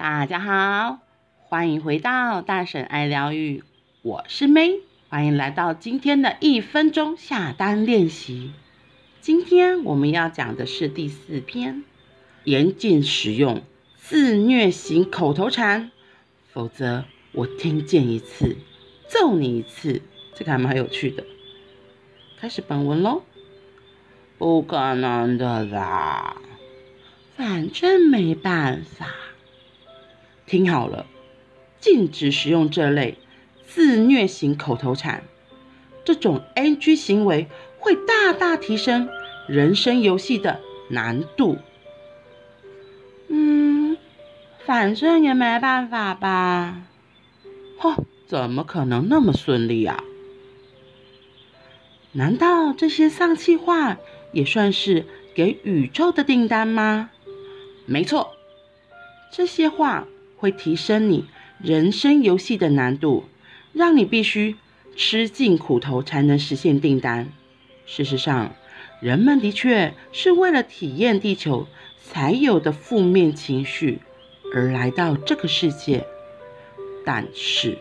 大家好，欢迎回到大婶爱疗愈，我是 May，欢迎来到今天的一分钟下单练习。今天我们要讲的是第四篇，严禁使用自虐型口头禅，否则我听见一次揍你一次。这个还蛮有趣的。开始本文喽。不可能的啦，反正没办法。听好了，禁止使用这类自虐型口头禅。这种 NG 行为会大大提升人生游戏的难度。嗯，反正也没办法吧？哼，怎么可能那么顺利啊？难道这些丧气话也算是给宇宙的订单吗？没错，这些话。会提升你人生游戏的难度，让你必须吃尽苦头才能实现订单。事实上，人们的确是为了体验地球才有的负面情绪而来到这个世界。但是，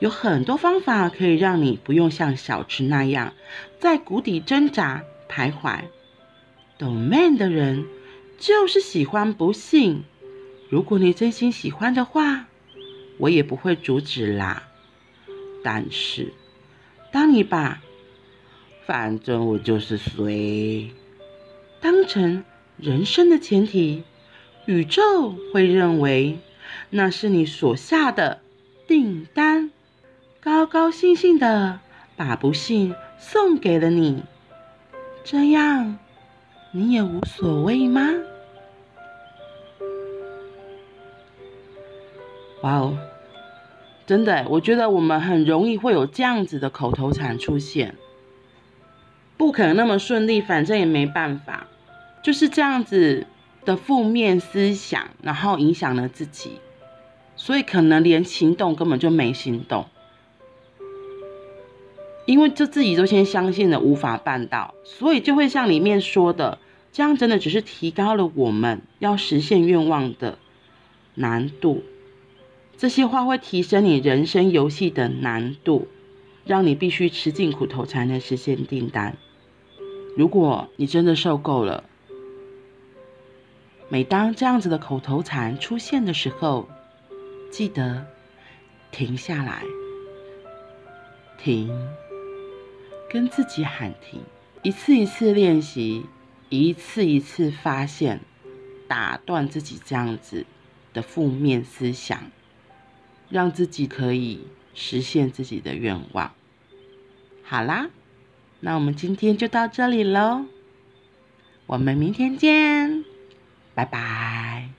有很多方法可以让你不用像小池那样在谷底挣扎徘徊。懂 man 的人就是喜欢不幸。如果你真心喜欢的话，我也不会阻止啦。但是，当你把“反正我就是随”当成人生的前提，宇宙会认为那是你所下的订单，高高兴兴的把不幸送给了你。这样，你也无所谓吗？哇哦，真的，我觉得我们很容易会有这样子的口头禅出现，不可能那么顺利，反正也没办法，就是这样子的负面思想，然后影响了自己，所以可能连行动根本就没行动，因为就自己都先相信了无法办到，所以就会像里面说的，这样真的只是提高了我们要实现愿望的难度。这些话会提升你人生游戏的难度，让你必须吃尽苦头才能实现订单。如果你真的受够了，每当这样子的口头禅出现的时候，记得停下来，停，跟自己喊停，一次一次练习，一次一次发现，打断自己这样子的负面思想。让自己可以实现自己的愿望。好啦那我们今天就到这里喽我们明天见拜拜。